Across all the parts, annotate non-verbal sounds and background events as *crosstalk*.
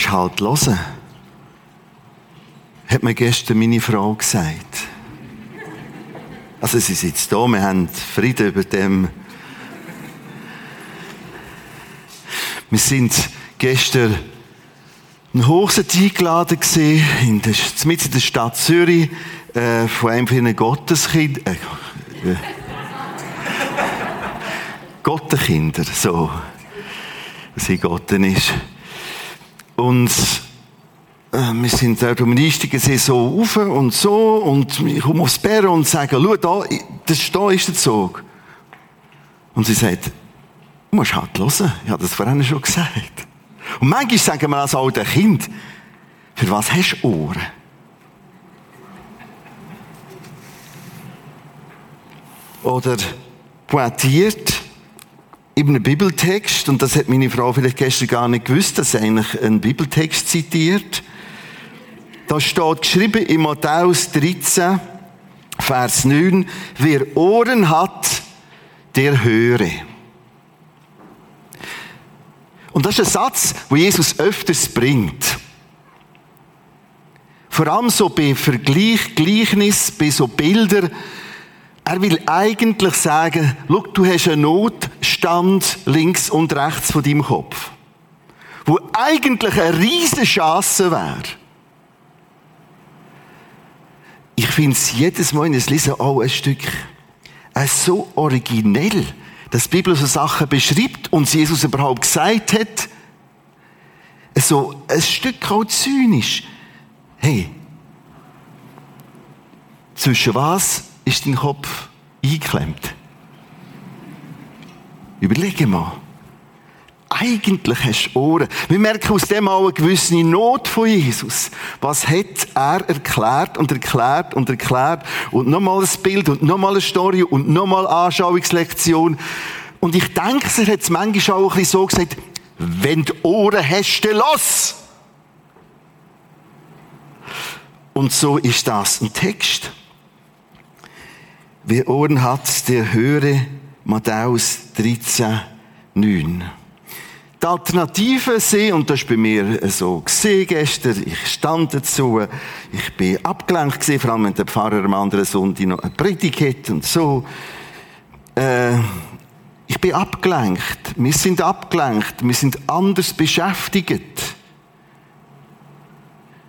musst halt hören. Hat mir gestern meine Frau gesagt. Also sie sitzt da, wir haben Frieden über dem. Wir sind gestern ein Hochzeit eingeladen gesehen, in der, in der Stadt Zürich, äh, von einem von ihren Gotteskind, äh, äh, Gottenkinder, so, was in Gotten ist. Und äh, wir sind dort um Einstiegen so rauf und so und ich komme aufs Bären und sage, schau, da, das, da ist der Zug. Und sie sagt, du musst halt hören. Ich habe das vorhin schon gesagt. Und manchmal sagen wir als alter Kind, für was hast du Ohren? Oder pointiert in einem Bibeltext, und das hat meine Frau vielleicht gestern gar nicht gewusst, dass sie eigentlich einen Bibeltext zitiert. Da steht geschrieben in Matthäus 13, Vers 9, wer Ohren hat, der höre. Und das ist ein Satz, wo Jesus öfters bringt. Vor allem so bei Vergleich, Gleichnis, bei so Bilder. Er will eigentlich sagen, schau, du hast einen Notstand links und rechts von deinem Kopf. Wo eigentlich eine riesige Chance wäre. Ich finde es jedes Mal in das Lesen auch ein Stück äh, so originell dass die Bibel so Sachen beschreibt und Jesus überhaupt gesagt hat, so ein Stück auch zynisch. Hey, zwischen was ist dein Kopf eingeklemmt? Überlege mal. Eigentlich hast du Ohren. Wir merken aus dem auch eine gewisse Not von Jesus. Was hat er erklärt und erklärt und erklärt? Und nochmal ein Bild und nochmal eine Story und nochmal eine Anschauungslektion. Und ich denke, er hat es manchmal auch ein bisschen so gesagt, wenn du Ohren hast, dann los! Und so ist das ein Text. Wer Ohren hat, der höre Matthäus 13, 9. Die Alternative sind, und das war bei mir so gesehen gestern, ich stand dazu, ich bin abgelenkt gewesen, vor allem wenn der Pfarrer am anderen Sonntag noch eine Predigt hat und so. Äh, ich bin abgelenkt. Wir sind abgelenkt. Wir sind anders beschäftigt.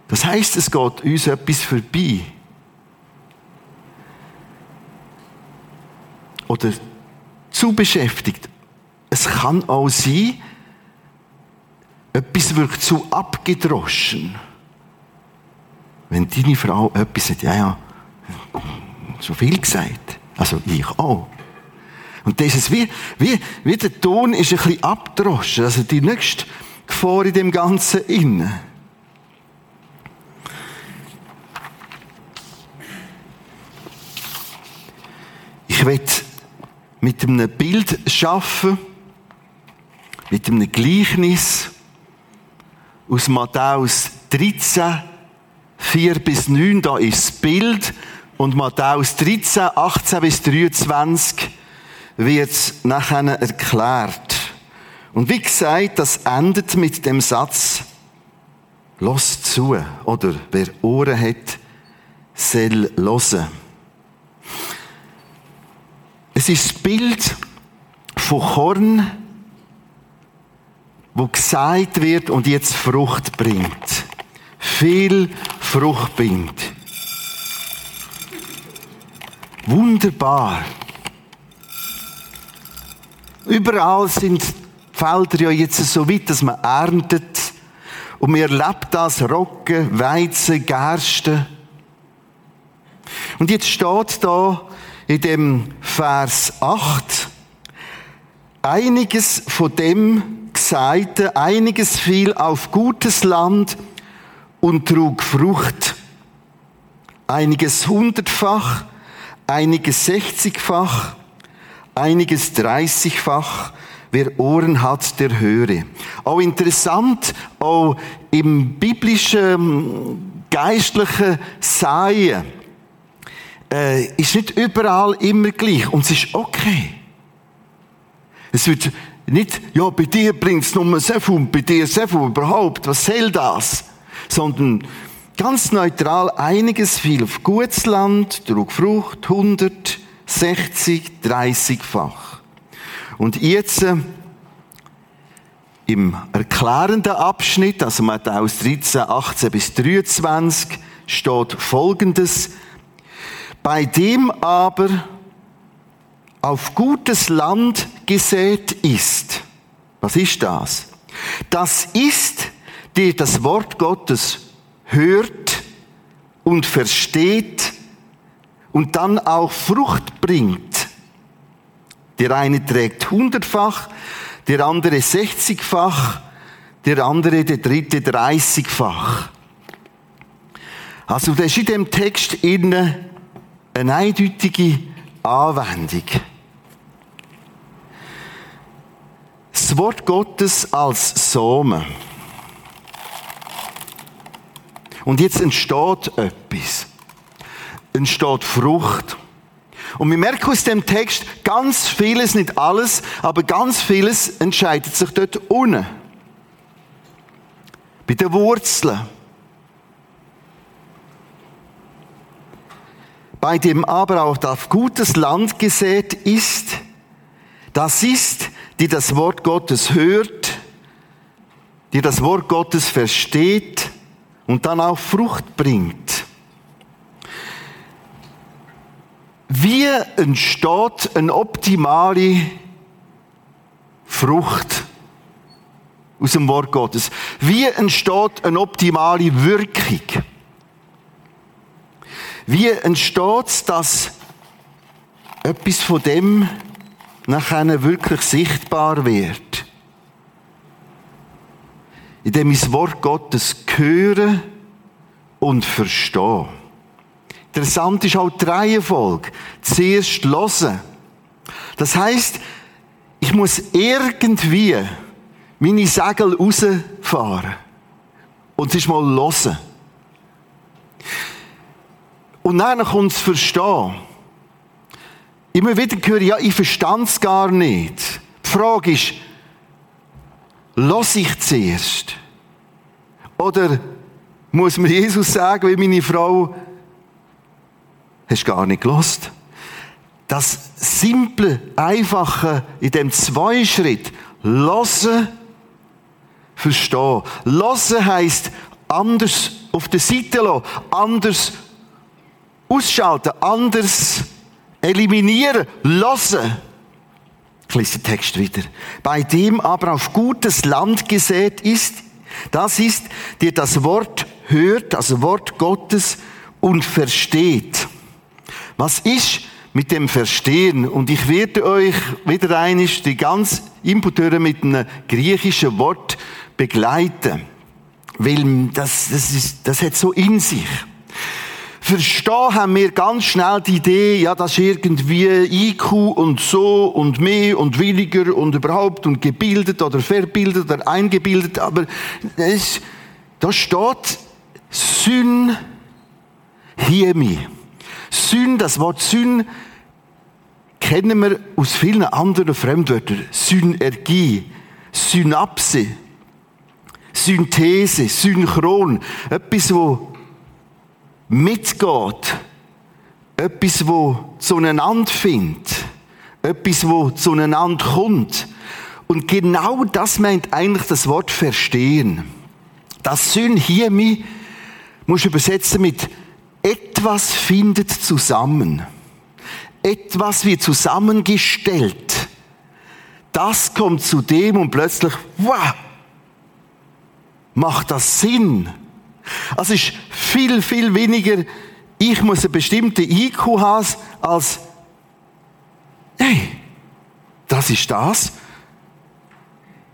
Das heißt, es geht uns etwas vorbei. Oder zu beschäftigt. Es kann auch sein, etwas wirkt zu abgedroschen. Wenn deine Frau etwas sagt, ja, ja, so viel gesagt. Also ich auch. Und das ist wie, wie, wie der Ton ist ein bisschen abgedroschen. Also die nächste Gefahr in dem Ganzen innen. Ich will mit einem Bild schaffen, mit einem Gleichnis, aus Matthäus 13, 4 bis 9, da ist das Bild. Und Matthäus 13, 18 bis 23 wird nachher erklärt. Und wie gesagt, das endet mit dem Satz, los zu, oder wer Ohren hat, soll hören. Es ist das Bild von Korn, wo gesagt wird und jetzt Frucht bringt. Viel Frucht bringt. Wunderbar. Überall sind die Felder ja jetzt so weit, dass man erntet. Und man erlebt das Roggen, Weizen, Gerste. Und jetzt steht da in dem Vers 8, einiges von dem Seite, einiges fiel auf gutes Land und trug Frucht. Einiges hundertfach, einiges sechzigfach, einiges dreißigfach. Wer Ohren hat, der höre. Auch interessant, auch im biblischen, geistlichen Seien, äh, ist nicht überall immer gleich. Und es ist okay. Es wird nicht, ja, bei dir bringt es nur so viel, bei dir so viel überhaupt, was soll das? Sondern ganz neutral einiges viel auf gutes Land, trug Frucht, 100, 60, 30-fach. Und jetzt, äh, im erklärenden Abschnitt, also Matthäus 13, 18 bis 23, steht Folgendes. Bei dem aber auf gutes Land gesät ist. Was ist das? Das ist, der das Wort Gottes hört und versteht und dann auch Frucht bringt. Der eine trägt hundertfach, der andere sechzigfach, der andere, der dritte dreißigfach. Also das ist in dem Text eine eindeutige Anwendung. Das Wort Gottes als Samen. Und jetzt entsteht etwas. Entsteht Frucht. Und wir merken aus dem Text ganz vieles, nicht alles, aber ganz vieles entscheidet sich dort unten. Bei den Wurzeln. Bei dem aber auch auf gutes Land gesät ist, das ist, die das Wort Gottes hört, die das Wort Gottes versteht und dann auch Frucht bringt. Wie entsteht eine optimale Frucht aus dem Wort Gottes? Wie entsteht eine optimale Wirkung? Wie entsteht es, dass etwas von dem nachher wirklich sichtbar wird? Indem ich das Wort Gottes höre und verstehe. Interessant ist auch die Reihenfolge. Zuerst hören. Das heißt, ich muss irgendwie meine Segel rausfahren. Und es ist mal hören. Und dann kommt es Verstehen. Immer wieder höre ich, ja, ich verstand es gar nicht. Die Frage ist, lass ich zuerst? Oder muss mir Jesus sagen, wie meine Frau, Hast gar nicht gelost. Das simple, einfache in dem Zweischritt, Losen, verstehen. Losen heisst anders auf der Seite lassen, anders ausschalten, anders eliminieren, losen. Ich lese den Text wieder. Bei dem aber auf gutes Land gesät ist, das ist, der das Wort hört, das Wort Gottes und versteht. Was ist mit dem Verstehen? Und ich werde euch wieder einig die ganz Inputöre mit einem griechischen Wort begleiten. Weil das, das, ist, das hat so in sich. Verstehen haben wir ganz schnell die Idee, ja, das ist irgendwie IQ und so und mehr und weniger und überhaupt und gebildet oder verbildet oder eingebildet, aber es, da steht Syn Hiemi. Syn, das Wort Syn kennen wir aus vielen anderen Fremdwörtern. Synergie, Synapse, Synthese, Synchron. Etwas, wo mitgeht. Etwas, wo zueinander findet. Etwas, wo zueinander kommt. Und genau das meint eigentlich das Wort verstehen. Das Syn hier muss übersetzen mit etwas findet zusammen. Etwas wird zusammengestellt. Das kommt zu dem und plötzlich, wow, macht das Sinn. Also es ist viel, viel weniger, ich muss eine bestimmte IQ haben, als, hey, das ist das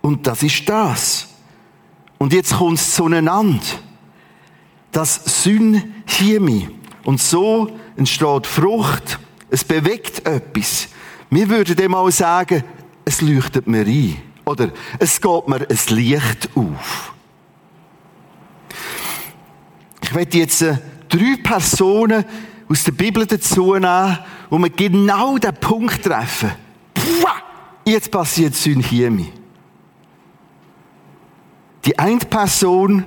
und das ist das. Und jetzt kommt es zueinander das Synchemie. Und so entsteht Frucht. Es bewegt etwas. Wir würden dem auch sagen, es leuchtet mir ein. Oder es geht mir ein Licht auf. Ich werde jetzt äh, drei Personen aus der Bibel dazu nehmen, wo wir genau den Punkt treffen. Puh, jetzt passiert Synhiemi. Die eine Person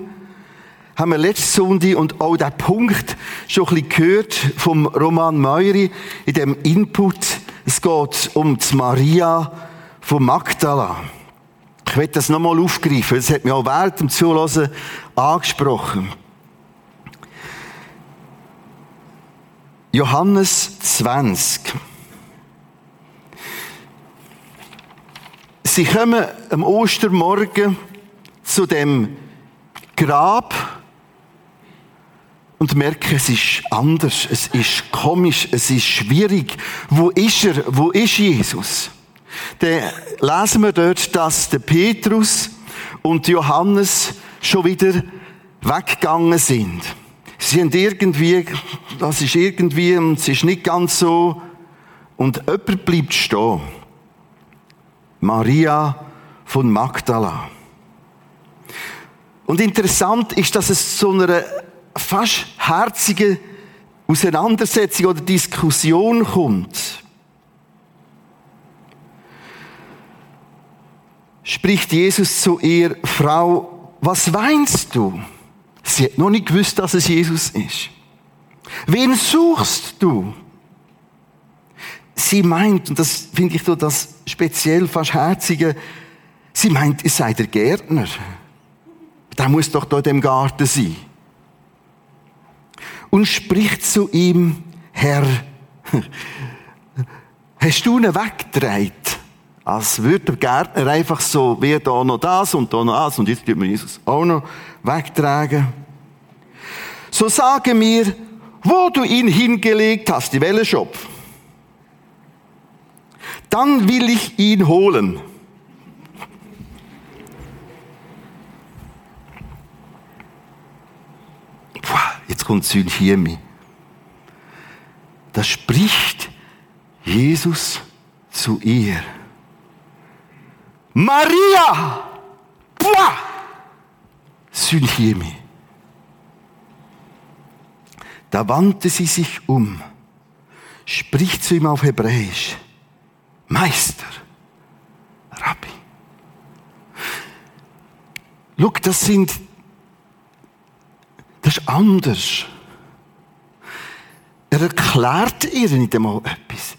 haben wir letzte Sonntag und auch der Punkt schon ein bisschen gehört vom Roman Meury in dem Input. Es geht um die Maria von Magdala. Ich werde das nochmal aufgreifen. Das hat mich auch während dem Zuhören angesprochen. Johannes 20. Sie kommen am Ostermorgen zu dem Grab und merken, es ist anders, es ist komisch, es ist schwierig. Wo ist er? Wo ist Jesus? Dann lesen wir dort, dass der Petrus und Johannes schon wieder weggegangen sind. Sie sind irgendwie, das ist irgendwie, und es ist nicht ganz so, und jemand bleibt stehen. Maria von Magdala. Und interessant ist, dass es zu einer fast herzigen Auseinandersetzung oder Diskussion kommt. Spricht Jesus zu ihr, Frau, was weinst du? Sie hat noch nicht gewusst, dass es Jesus ist. Wen suchst du? Sie meint, und das finde ich so das speziell fast herzige, sie meint, es sei der Gärtner. Der muss doch da in dem Garten sein. Und spricht zu ihm, Herr, *laughs* hast du ihn weggedreht? Als würde der Gärtner einfach so, wie da noch das und da noch das und jetzt tut man Jesus auch noch wegtragen. So sage mir, wo du ihn hingelegt hast, die Wellenschopf. Dann will ich ihn holen. Jetzt kommt Synchiemi. Da spricht Jesus zu ihr. Maria! Pua! Synchiemi. Da wandte sie sich um, spricht zu ihm auf Hebräisch. Meister, Rabbi. Schau, das sind, das ist anders. Er erklärt ihr nicht einmal etwas.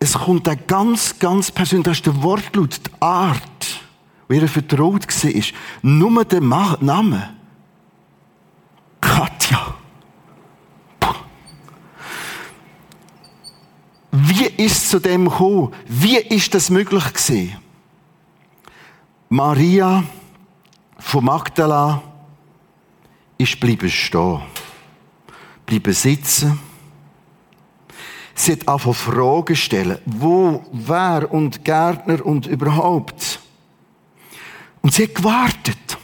Es kommt ein ganz, ganz persönlich, das ist der Wortlaut, die Art, wie er vertraut war. Nur der Name. Katja. Wie ist es zu dem gekommen? Wie ist das möglich gewesen? Maria von Magdala ist bleiben stehen, bleiben sitzen. Sie hat einfach Fragen stellen. Wo, wer und Gärtner und überhaupt. Und sie hat gewartet.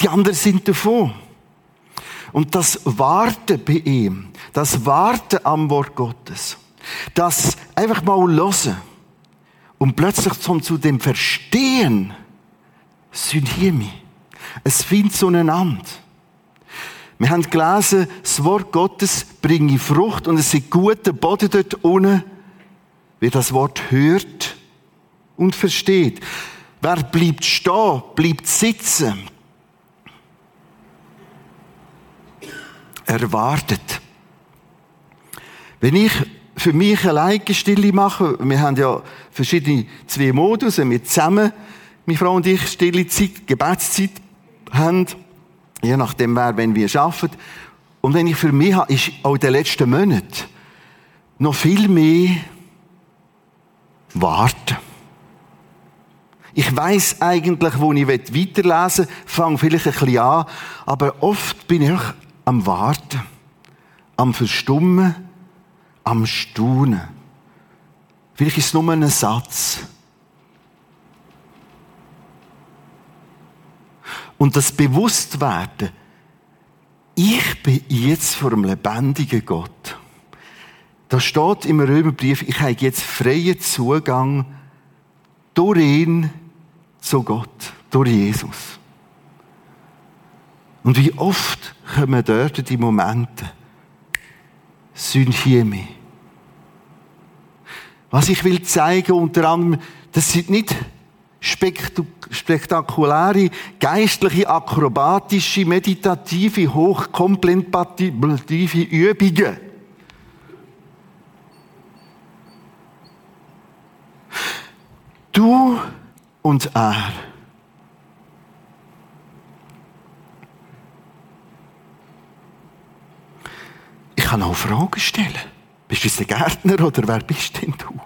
Die anderen sind davon. Und das Warten bei ihm, das Warten am Wort Gottes, das einfach mal hören und plötzlich zum zu dem Verstehen, Synhimi. Es findet zueinander. Wir haben gelesen, das Wort Gottes bringe Frucht und es ist guter Boden dort unten, wer das Wort hört und versteht. Wer bleibt stehen, bleibt sitzen, erwartet. Wenn ich für mich alleine Stille mache, wir haben ja verschiedene zwei Modus, wenn wir zusammen, meine Frau und ich, stille Zeit, Gebetszeit haben, je nachdem wer, wenn wir arbeiten. Und wenn ich für mich habe, ist auch in den letzten Monaten noch viel mehr warten. Ich weiß eigentlich, wo ich weiterlesen will, fange vielleicht ein bisschen an, aber oft bin ich am Warten, am Verstummen, am Staunen. Vielleicht ist es nur ein Satz. Und das Bewusstwerden, ich bin jetzt vor einem lebendigen Gott. Da steht im Römerbrief, ich habe jetzt freien Zugang durch ihn zu Gott, durch Jesus. Und wie oft kommen dort die Momente, Synchiemi. Was ich will zeigen, unter anderem, das sind nicht spektakuläre, geistliche, akrobatische, meditative, hochkomplentative Übungen. Du und er. Ich kann auch Fragen stellen. Bist du jetzt ein Gärtner oder wer bist denn du?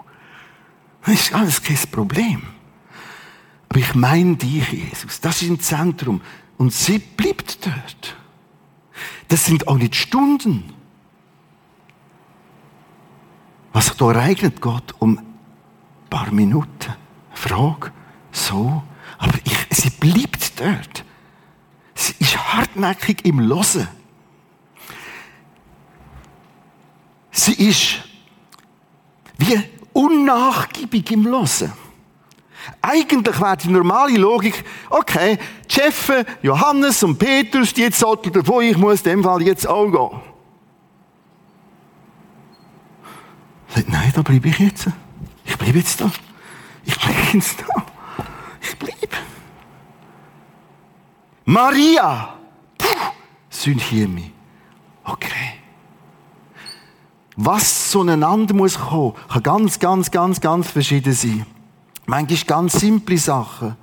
Das ist alles kein Problem. Aber ich meine dich, Jesus. Das ist im Zentrum. Und sie bleibt dort. Das sind auch nicht Stunden. Was sich da ereignet, Gott, um ein paar Minuten. Frage, so. Aber ich, sie bleibt dort. Sie ist hartnäckig im Losen. Sie ist wie unnachgiebig im Losen. Eigentlich wäre die normale Logik, okay, die Johannes und Petrus, die jetzt sollten davon, ich muss in dem Fall jetzt auch gehen. Sagt, nein, da bleibe ich jetzt. Ich bleibe jetzt da. Ich bleibe jetzt da. Bleibe. Maria! Puh, Synchimi. Okay. Was zueinander muss kommen, kann ganz, ganz, ganz, ganz verschieden sein. Manchmal ganz simple Sachen.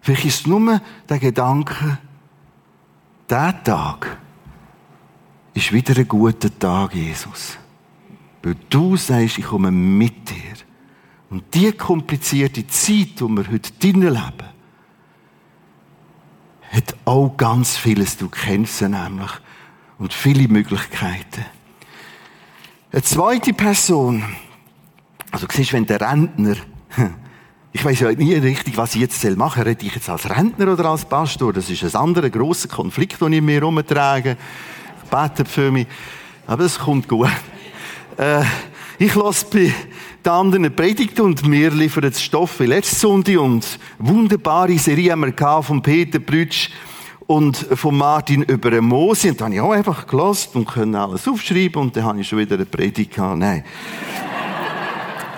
Vielleicht ist es nur der Gedanke, der Tag ist wieder ein guter Tag, Jesus. Weil du sagst, ich komme mit dir. Und die komplizierte Zeit, die wir heute drinnen leben, hat auch ganz vieles, du kennst sie nämlich, und viele Möglichkeiten. Eine zweite Person, also du siehst, wenn der Rentner *laughs* ich weiß ja nie richtig, was ich jetzt machen soll. Rede ich jetzt als Rentner oder als Pastor? Das ist ein anderer grosser Konflikt, den ich mir herumtrage. Ich bete für mich. Aber es kommt gut. Äh, ich lasse bei den anderen Predigten und mir liefern jetzt Stoff wie letzte Sonntag und wunderbare Serie haben wir von Peter Brütsch und von Martin über Mose. Und dann habe ich auch einfach gelassen und können alles aufschreiben und dann habe ich schon wieder eine Predigt gehabt. Nein. *laughs*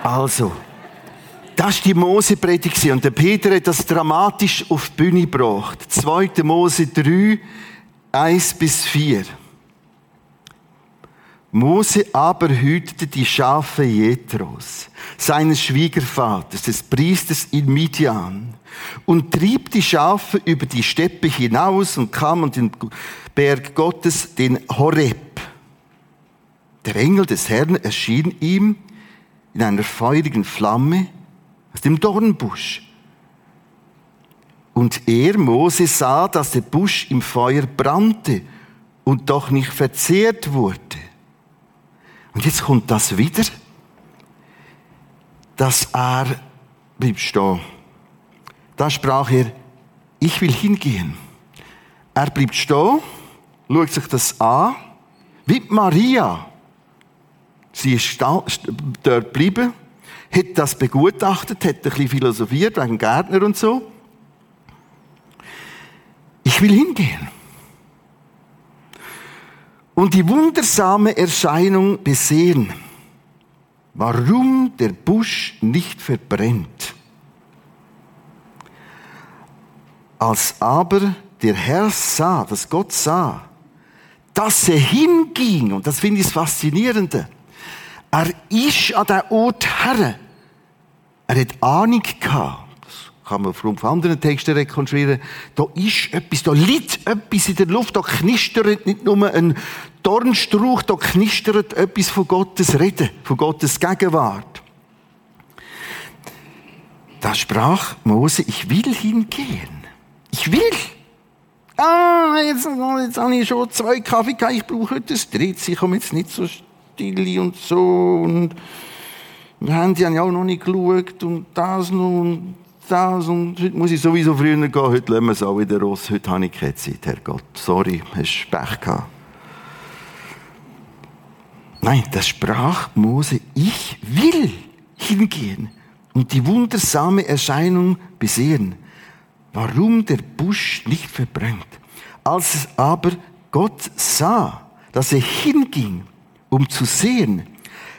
Also. Das war die Mose-Predigt und der Peter hat das dramatisch auf die Bühne gebracht. 2. Mose 3, 1 bis 4. Mose aber hütete die Schafe Jethros, seines Schwiegervaters, des Priesters in Midian, und trieb die Schafe über die Steppe hinaus und kam an den Berg Gottes, den Horeb. Der Engel des Herrn erschien ihm in einer feurigen Flamme aus dem Dornbusch. Und er, Mose, sah, dass der Busch im Feuer brannte und doch nicht verzehrt wurde. Und jetzt kommt das wieder, dass er blieb stehen. Da sprach er, ich will hingehen. Er blieb stehen, schaut sich das an, wie Maria. Sie ist dort geblieben hat das begutachtet, hat ein bisschen philosophiert wegen Gärtner und so. Ich will hingehen. Und die wundersame Erscheinung besehen, warum der Busch nicht verbrennt. Als aber der Herr sah, dass Gott sah, dass er hinging, und das finde ich das Faszinierende, er ist an den Ort her. Er hat Ahnung gehabt. Kann man von anderen Texten rekonstruieren. Da ist etwas, da liegt etwas in der Luft, da knistert nicht nur ein Dornstrauch, da knistert etwas von Gottes Reden, von Gottes Gegenwart. Da sprach Mose, ich will hingehen. Ich will. Ah, jetzt, jetzt habe ich schon zwei Kaffee gehabt, ich brauche heute das dritte, ich komme jetzt nicht so Stille und so und wir haben ja auch noch nicht geschaut und das noch und das und heute muss ich sowieso früher gehen, heute lassen wir es auch wieder raus, heute habe ich keine Zeit, Herrgott. Sorry, hast Pech gehabt. Nein, das sprach Mose, ich will hingehen und die wundersame Erscheinung besehen, warum der Busch nicht verbrennt. Als aber Gott sah, dass er hinging um zu sehen,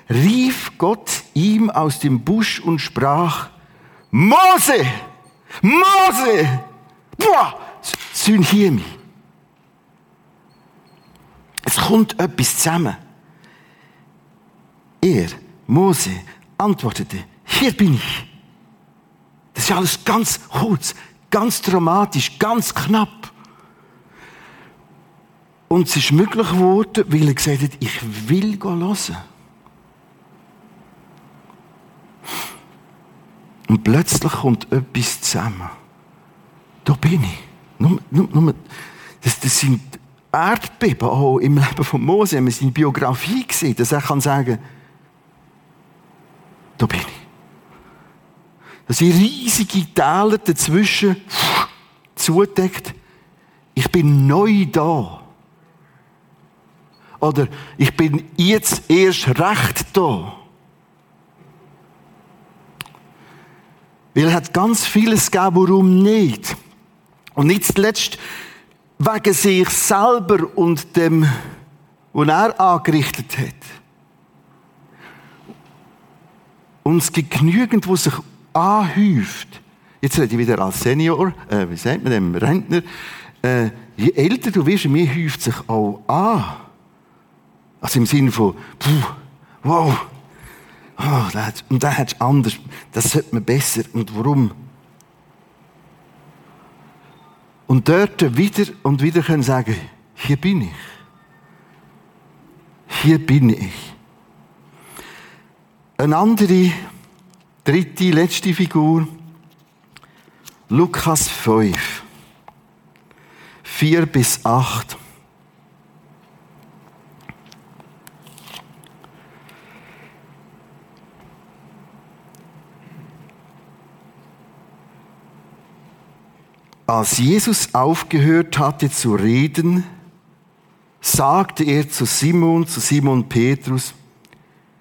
rief Gott ihm aus dem Busch und sprach, Mose, Mose, boah, Synchemi. Es kommt etwas zusammen. Er, Mose, antwortete, hier bin ich. Das ist alles ganz kurz, ganz dramatisch, ganz knapp. Und es ist möglich geworden, weil er gesagt hat, ich will hören. Und plötzlich kommt etwas zusammen. Da bin ich. Nur, nur, nur, das, das sind Erdbeben auch im Leben von Mose. Wir haben seine Biografie gesehen, dass er kann sagen, da bin ich. Das sind riesige Täler dazwischen zudeckt. Ich bin neu da. Oder ich bin jetzt erst recht da. Weil er hat ganz vieles gegeben, warum nicht. Und nicht zuletzt wegen sich selber und dem, was er angerichtet hat. Und es gibt genügend, wo sich anhäuft. Jetzt rede ich wieder als Senior, äh, wie sagt man dem, Rentner. Äh, je älter du wirst, mehr häuft sich auch an. Also im Sinne von, puh, wow, oh, das, und das hat anders, das sollte man besser. Und warum? Und dort wieder und wieder können sagen, hier bin ich. Hier bin ich. Eine andere, dritte, letzte Figur, Lukas 5, 4 bis 8. Als Jesus aufgehört hatte zu reden, sagte er zu Simon, zu Simon Petrus,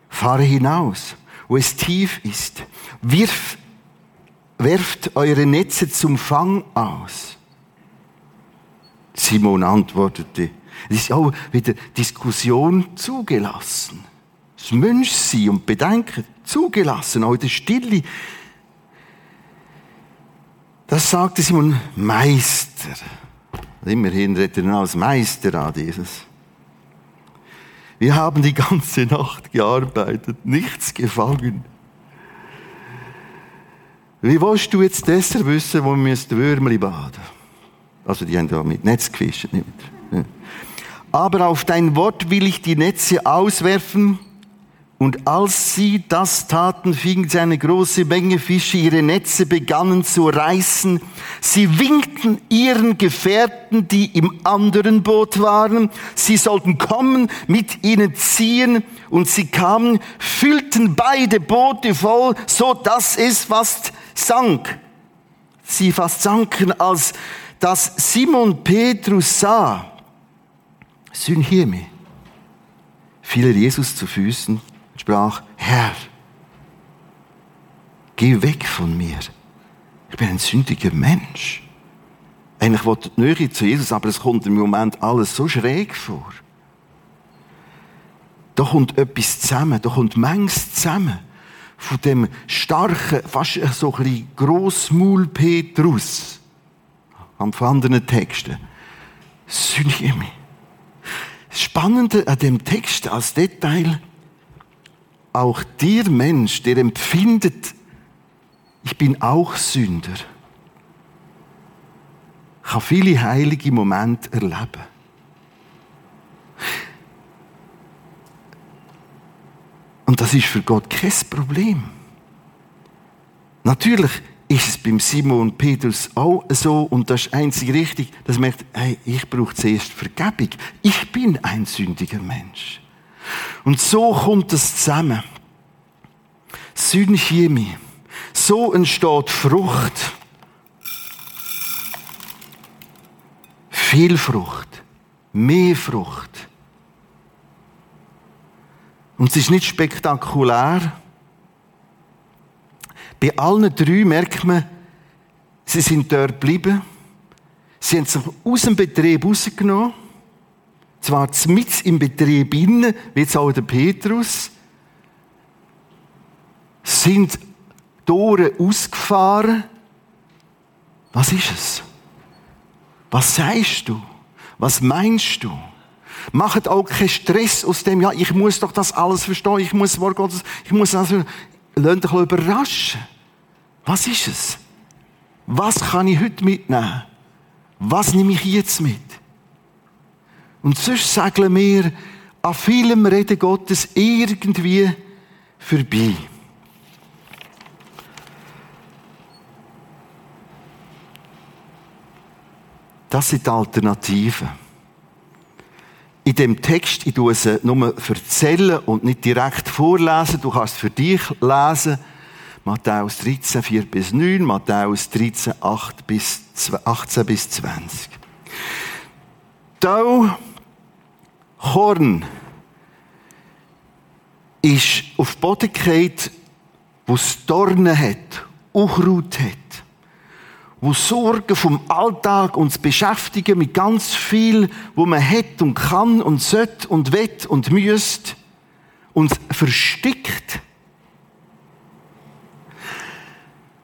fahre hinaus, wo es tief ist, wirf, werft eure Netze zum Fang aus. Simon antwortete, es ist auch wieder Diskussion zugelassen. Das Menschsein und Bedenken zugelassen, auch der Stille das sagte Simon, Meister. Immerhin redet er als Meister an Jesus. Wir haben die ganze Nacht gearbeitet, nichts gefangen. Wie willst du jetzt deshalb wissen, wo wir das Würmli baden? Also, die haben da mit Netz gefischt, nicht? Aber auf dein Wort will ich die Netze auswerfen und als sie das taten, fing sie eine große Menge Fische, ihre Netze begannen zu reißen. Sie winkten ihren Gefährten, die im anderen Boot waren, sie sollten kommen, mit ihnen ziehen, und sie kamen, füllten beide Boote voll, so dass es fast sank. Sie fast sanken, als das Simon Petrus sah, Synheme, fiel Jesus zu Füßen sprach, Herr, geh weg von mir. Ich bin ein sündiger Mensch. Eigentlich wollte ich Nähe zu Jesus, aber es kommt im Moment alles so schräg vor. Da kommt etwas zusammen, da kommt Mengs zusammen. Von dem starken, fast so ein bisschen Grossmaul Petrus. Am anderen Texten. Synchemi. Das Spannende an dem Text als Detail, auch dir Mensch, der empfindet, ich bin auch Sünder, kann viele heilige Momente erleben. Und das ist für Gott kein Problem. Natürlich ist es beim Simon Petrus auch so und das ist einzig richtig, dass man merkt, hey, ich brauche zuerst Vergebung. Ich bin ein sündiger Mensch. Und so kommt es zusammen. Synchemie. So entsteht Frucht. Viel Frucht. Mehr Frucht. Und es ist nicht spektakulär. Bei allen drei merkt man, sie sind dort geblieben. Sie haben sich aus dem Betrieb rausgenommen. Zwar mit im Betrieb innen, wie jetzt auch der Petrus. sind Tore ausgefahren. Was ist es? Was sagst du? Was meinst du? Macht auch keinen Stress aus dem, ja, ich muss doch das alles verstehen, ich muss Wort Gottes, ich muss das, lasst dich überraschen. Was ist es? Was kann ich heute mitnehmen? Was nehme ich jetzt mit? Und sonst sagen wir an vielem Reden Gottes irgendwie vorbei. Das sind die Alternativen. In dem Text, ich tue es nur erzählen und nicht direkt vorlesen, du kannst es für dich lesen. Matthäus 13, 4 bis 9, Matthäus 13, 8 bis 18 bis 20. Da Korn ist auf Boden gefallen, wo es Dornen hat, Unkraut hat wo Sorgen vom Alltag uns beschäftigen mit ganz viel, wo man hat und kann und sollte und wett und müsst, uns verstickt.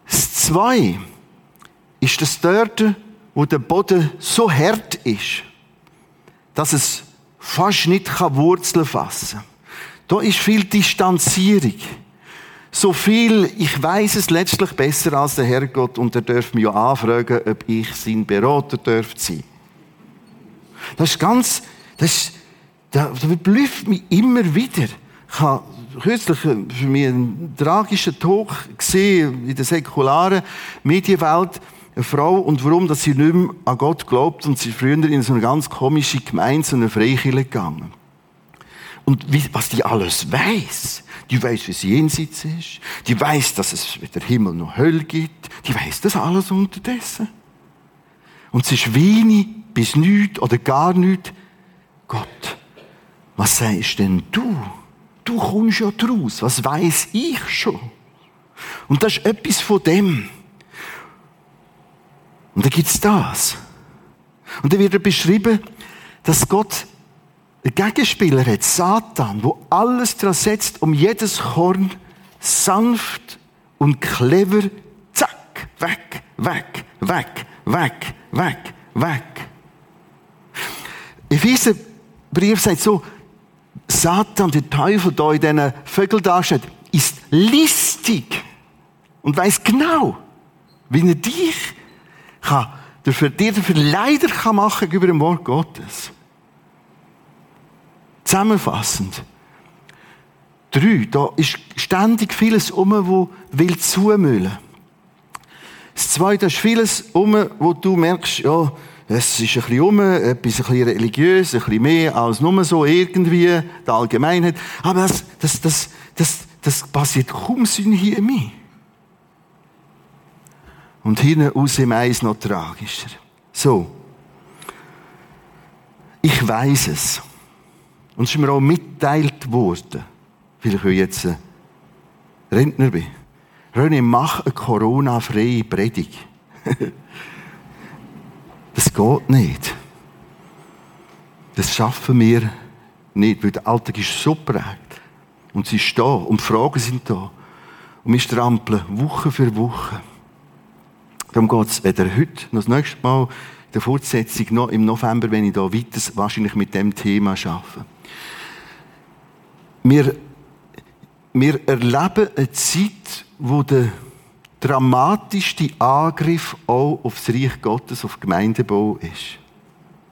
Das Zwei ist das dort, wo der Boden so hart ist, dass es fast nicht Wurzeln fassen kann. Da ist viel Distanzierung so viel, ich weiß es letztlich besser als der Herrgott und er darf mich ja anfragen, ob ich sein Berater dürfte sein. Das ist ganz, das, das verblüfft mich immer wieder. Ich habe kürzlich für mich einen tragischen Talk gesehen in der säkularen Medienwelt. Eine Frau und warum, dass sie nicht mehr an Gott glaubt und sie früher in so eine ganz komische Gemeinde, Freikirche gegangen. Und wie, was die alles weiß. Die weiß, wie es jenseits ist. Die weiß, dass es weder Himmel noch Hölle gibt. Die weiß das alles unterdessen. Und es ist wenig bis nichts oder gar nichts. Gott, was sagst denn du? Du kommst ja draus. Was weiß ich schon? Und das ist etwas von dem. Und da gibt's das. Und da wird er beschrieben, dass Gott der Gegenspieler hat Satan, wo alles daran setzt, um jedes Korn sanft und clever, zack, weg, weg, weg, weg, weg, weg. Epheser Brief sagt so, Satan, der Teufel, da in diesen Vögeln dasteht, ist listig und weiß genau, wie er dich kann, dir dafür leider kann machen gegenüber dem Wort Gottes. Zusammenfassend. Drei, da ist ständig vieles um, wo will zumüllen. Das zweite ist vieles um, wo du merkst, ja, es ist ein bisschen um, etwas ein bisschen religiös, ein bisschen mehr als nur so irgendwie, die Allgemeinheit. Aber das, das, das, das, das passiert kaum hier in mir. Und hinten aus im Eis noch tragischer. So. Ich weiß es. Und es ist mir auch mitteilt worden, weil ich jetzt Rentner bin. René, mach eine Corona-freie Predigt. *laughs* das geht nicht. Das schaffen wir nicht, weil der Alltag ist so prägt. Und sie ist da und die Fragen sind da. Und wir strampeln Woche für Woche. Darum geht es weder heute noch das nächste Mal in der Fortsetzung noch im November, wenn ich da weiter wahrscheinlich mit dem Thema arbeite. Wir, wir erleben eine Zeit, wo der dramatischste Angriff auch auf das Reich Gottes, auf Gemeindebau ist.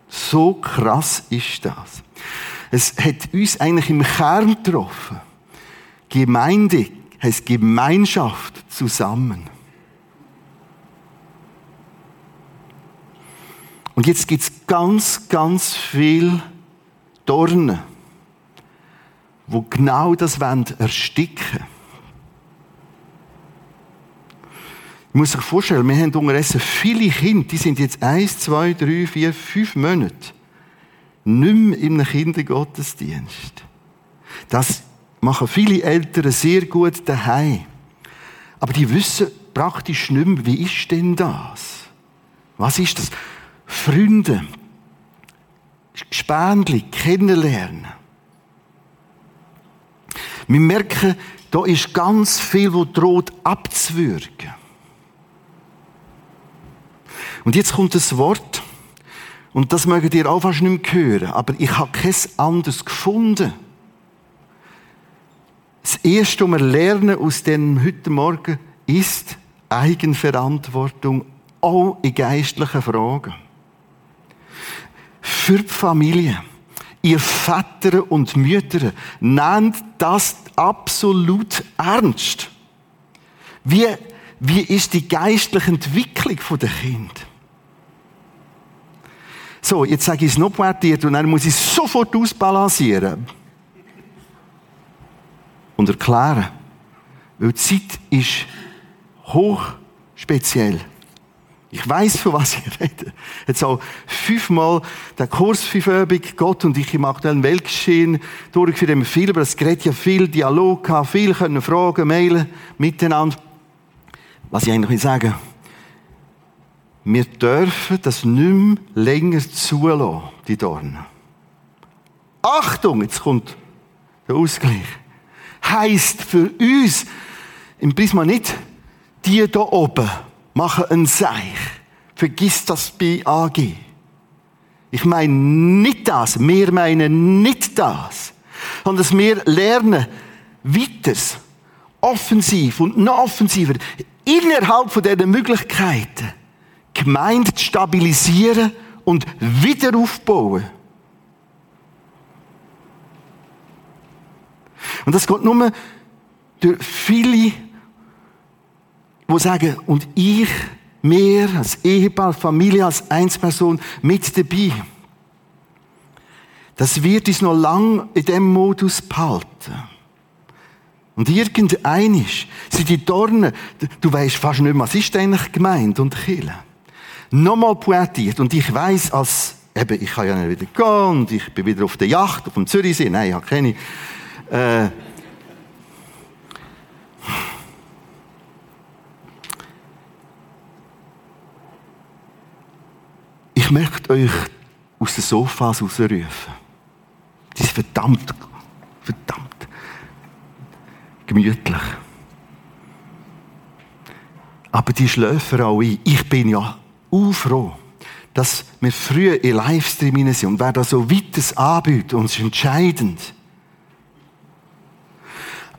So krass ist das. Es hat uns eigentlich im Kern getroffen. Gemeinde heißt Gemeinschaft zusammen. Und jetzt gibt es ganz, ganz viel Dornen wo genau das ersticken wollen. Ich muss sich vorstellen, wir haben unterdessen viele Kinder, die sind jetzt eins, zwei, drei, vier, fünf Monate nicht mehr im Kindergottesdienst. Das machen viele Eltern sehr gut daheim. Aber die wissen praktisch nicht mehr, wie ist denn das? Was ist das? Freunde, Gespänli kennenlernen. Wir merken, Da ist ganz viel, wo droht abzuwürgen. Und jetzt kommt das Wort, und das mögt ihr auch fast nicht mehr hören, aber ich habe kein anderes gefunden. Das Erste, was wir lernen aus dem heute Morgen, ist Eigenverantwortung, auch in geistlichen Fragen. Für die Familie, ihr Väter und Mütter, nehmt das absolut ernst. Wie, wie ist die geistliche Entwicklung der Kinder? So, jetzt sage ich es noch pointiert und dann muss ich es sofort ausbalancieren. Und erklären. Weil die Zeit ist hoch speziell. Ich weiß, von was ich rede. Jetzt auch fünfmal der Kurs fünföbig, Gott und ich im aktuellen Weltgeschehen durchgeführt haben viel, aber es gerät ja viel Dialog gehabt, viel können fragen, mailen, miteinander. Was ich eigentlich will sagen, wir dürfen das nicht mehr länger zulassen, die Dornen. Achtung, jetzt kommt der Ausgleich. Heißt für uns im Prisma nicht, die da oben machen ein Seich. Vergiss das bei AG. Ich meine nicht das. Wir meinen nicht das. Sondern dass wir lernen, weiter, offensiv und noch offensiver, innerhalb von diesen Möglichkeiten, Gemeinde zu stabilisieren und wieder aufbauen. Und das geht nur durch viele, die sagen, und ich, mehr als Ehepaar, Familie, als Einzelperson mit dabei. Das wird uns noch lang in dem Modus behalten. Und irgendeinisch sind die Dornen, du weißt fast nicht mehr, was ist eigentlich gemeint und Kirche nochmal pointiert. Und ich weiß als, eben, ich kann ja nicht wieder gehen und ich bin wieder auf der Yacht, auf dem Zürichsee. Nein, ich habe keine. Äh, ich möchte euch aus den Sofas rausrufen. Das ist verdammt, verdammt gemütlich. Aber die schlafen auch ein. Ich bin ja froh, dass wir früher in Livestream sind und wer da so weites anbietet, uns entscheidend.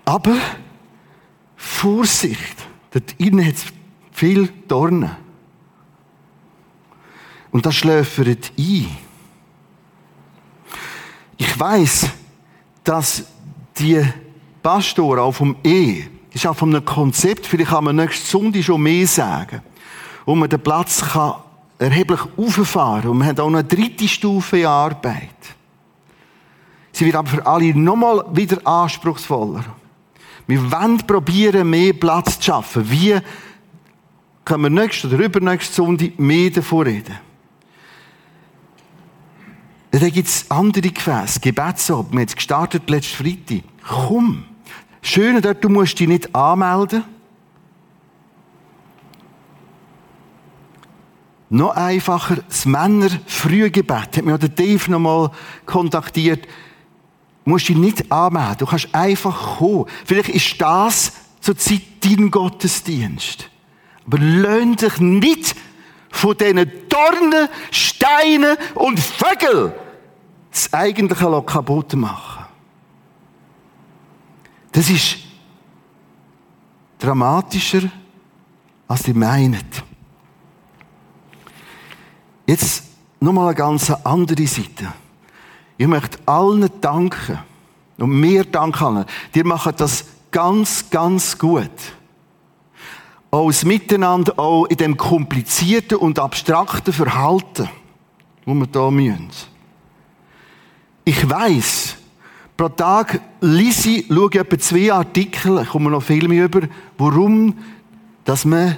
Aber Vorsicht, dort innen hat es viel Dornen. Und das schläfert ein. Ich weiß, dass die Pastoren auch vom E, ist auch von einem Konzept, vielleicht kann man nächste Sonntag schon mehr sagen wo man den Platz kann erheblich auffahren. Und wir haben auch eine dritte Stufe in Arbeit. Sie wird aber für alle nochmal wieder anspruchsvoller. Wir wollen probieren, mehr Platz zu schaffen. Wie können wir nächste oder übernächste Sonntag mehr davon reden? Dann gibt es andere Gefäße, Gebetsabend. Wir haben jetzt gestartet letzten Freitag. Komm. Schön dort, du musst dich nicht anmelden. Noch einfacher, das Männer-Frühgebet. Hat mich auch der Dave noch mal kontaktiert. Du musst dich nicht anmelden. Du kannst einfach kommen. Vielleicht ist das zur Zeit dein Gottesdienst. Aber löhnt dich nicht von diesen Dornen, Steinen und Vögeln das eigentliche kaputt machen. Das ist dramatischer, als ihr meint. Jetzt nochmal eine ganz andere Seite. Ich möchte allen danken. Und mir danken allen. Die machen das ganz, ganz gut. Auch das Miteinander, auch in dem komplizierten und abstrakten Verhalten, wo wir da müssen. Ich weiss, pro Tag lese ich, schaue ich etwa zwei Artikel, ich komme noch viel mehr über, warum, dass man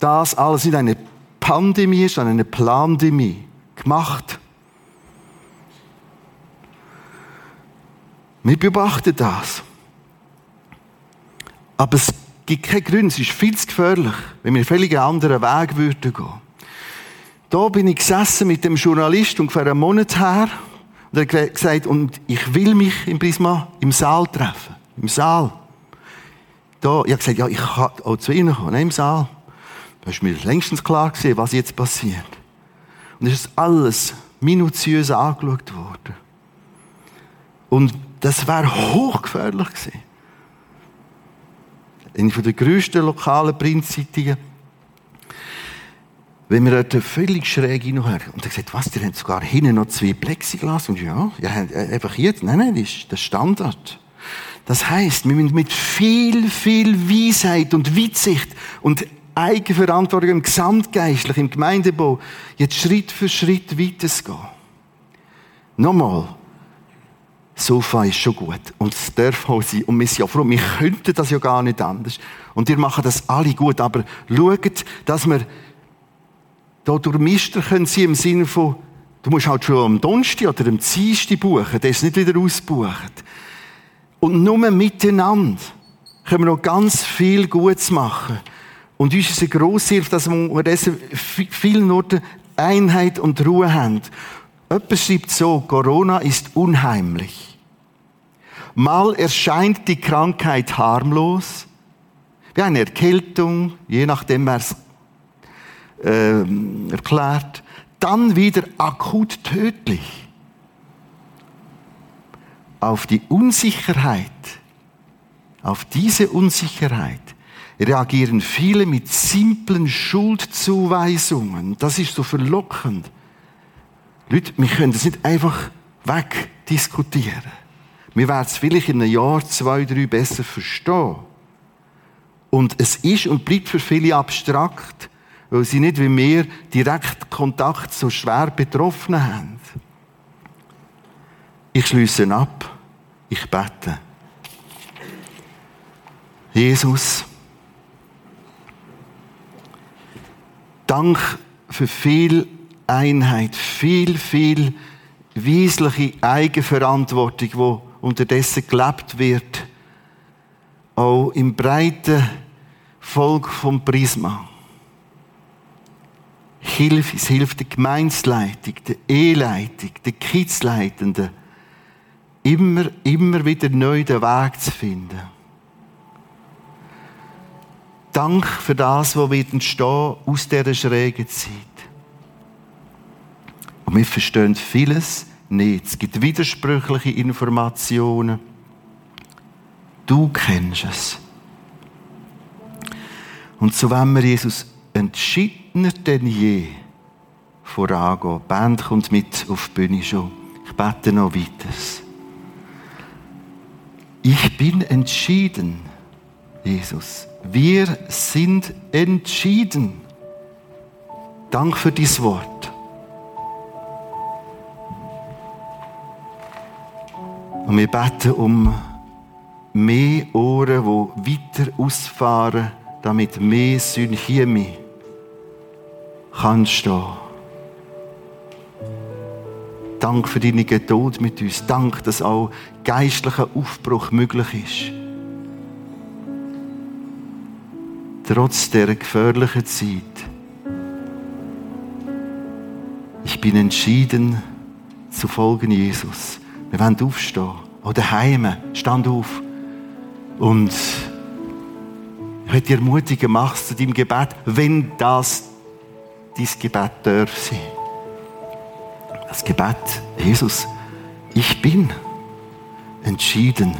das alles in eine Pandemie ist, sondern eine Plandemie gemacht. Wir beobachten das. Aber es gibt keinen Grund, es ist viel zu gefährlich, wenn wir einen völlig anderen Weg würden gehen. Da bin ich gesessen mit dem Journalist ungefähr einen Monat her und er hat gesagt, und ich will mich im Prisma im Saal treffen. Im Saal. da, ich habe gesagt, ja, ich kann auch zu Ihnen kommen, im Saal. Da ist mir längstens klar gewesen, was jetzt passiert. Und es ist alles minutiös angeschaut worden. Und das wäre hochgefährlich gewesen. Eine den grössten lokalen Printzeitungen. Wenn wir dort völlig schräg hinher und er gesagt, was, die haben sogar hinten noch zwei Plexiglas und ja, ja, einfach hier, nein, nein, das ist der Standard. Das heißt, wir müssen mit viel, viel Weisheit und Weitsicht und Eigenverantwortung im Gesamtgeistlich, im Gemeindebau, jetzt Schritt für Schritt weitergehen. Nochmal. Sofa ist schon gut. Und es darf auch sein. Und wir sind ja froh, wir könnten das ja gar nicht anders. Und ihr macht das alle gut. Aber schaut, dass wir da durch Mister können sie im Sinne von, du musst halt schon am Donnerstag oder am Dienstag buchen. Der ist nicht wieder ausgebucht. Und nur miteinander können wir noch ganz viel Gutes machen. Und uns ist eine grosse Hilfe, dass wir an vielen Orten Einheit und Ruhe haben. Jemand schreibt so, Corona ist unheimlich. Mal erscheint die Krankheit harmlos, wie eine Erkältung, je nachdem wer es äh, erklärt, dann wieder akut tödlich auf die Unsicherheit, auf diese Unsicherheit reagieren viele mit simplen Schuldzuweisungen. Das ist so verlockend. Leute, wir können das nicht einfach wegdiskutieren. Wir werden es vielleicht in einem Jahr, zwei, drei besser verstehen. Und es ist und bleibt für viele abstrakt, weil sie nicht wie wir direkt Kontakt so schwer betroffen haben. Ich schließe ab. Ich bete. Jesus, Dank für viel Einheit, viel, viel weisliche Eigenverantwortung, die unterdessen gelebt wird, auch im breiten Volk vom Prisma. Hilf, es hilft der Gemeinsleitung, der Eheleitung, der Kidsleitenden, immer, immer wieder neu den Weg zu finden. Dank für das, was wird entstehen aus dieser schrägen Zeit. Und wir verstehen vieles nicht. Es gibt widersprüchliche Informationen. Du kennst es. Und so wollen wir Jesus entschiedener denn je vorangehen. Die Band kommt mit auf die Bühne schon. Ich bete noch weiter. Ich bin entschieden, Jesus. Wir sind entschieden. Dank für dieses Wort. Und wir beten um mehr Ohren, die weiter ausfahren, damit mehr Synchemie kann stehen. Dank für deine Geduld mit uns. Dank, dass auch geistlicher Aufbruch möglich ist. Trotz der gefährlichen Zeit. Ich bin entschieden zu folgen Jesus. Wir wollen aufstehen. Auch daheim. Stand auf. Und ich möchte dir ermutigen, mach es zu deinem Gebet, wenn das dein Gebet darf sein. Das Gebet, Jesus, ich bin entschieden